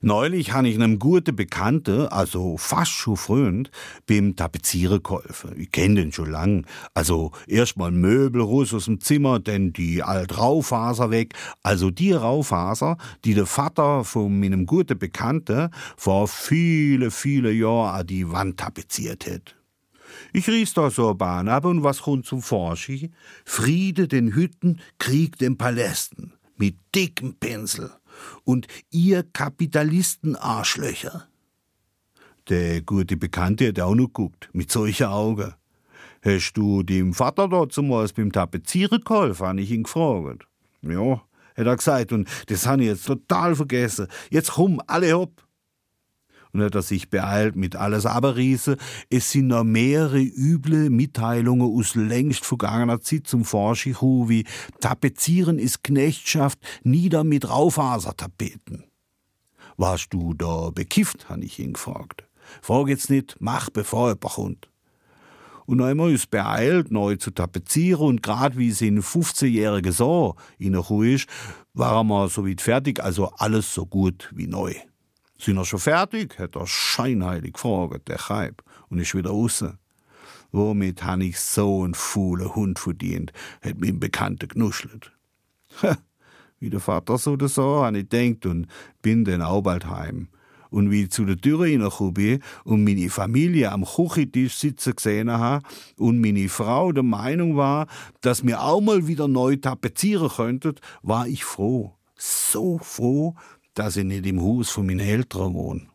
Neulich han ich einem guten Bekannte, also fast schon Freund, beim Tapezieren geholfen. Ich kenn den schon lang. Also erstmal Möbel raus aus dem Zimmer, denn die alt Raufaser weg. Also die Raufaser, die der Vater von meinem guten Bekannte vor viele, viele Jahren an die Wand tapeziert hat. Ich ries da so Bahn ab und was kommt zum Forschi? Friede den Hütten, Krieg den Palästen. Mit dickem Pinsel und ihr Kapitalisten-Arschlöcher. Der gute Bekannte hat auch noch guckt, mit solchen Augen. Hast du dem Vater dort zumals beim Tapezieren geholfen, habe ich ihn gefragt. Ja, hat er gesagt, und das habe ich jetzt total vergessen. Jetzt komm, alle hopp und hat er sich beeilt mit alles Aberriese. Es sind noch mehrere üble Mitteilungen aus längst vergangener Zeit zum Forschichu wie Tapezieren ist Knechtschaft, nieder mit Raufasertapeten. Warst du da bekifft, han ich ihn gefragt. Frag jetzt nicht, mach bevor er kommt. Und einmal ist beeilt, neu zu tapezieren und grad wie sie in 15-jährige so in der ist, war er mal so weit fertig, also alles so gut wie neu. Sind er schon fertig? hat er scheinheilig gefragt, der Chaib, und ist wieder raus. Womit han ich so einen faulen Hund verdient, hat mein Bekannter genuschelt. wie der Vater so oder so, han ich denkt und bin dann auch bald heim. Und wie ich zu der Tür reingekommen und meine Familie am Küchentisch sitzen gesehen habe und meine Frau der Meinung war, dass wir auch mal wieder neu tapezieren könnten, war ich froh. So froh, dass ich nicht im Haus von meinen Eltern wohne.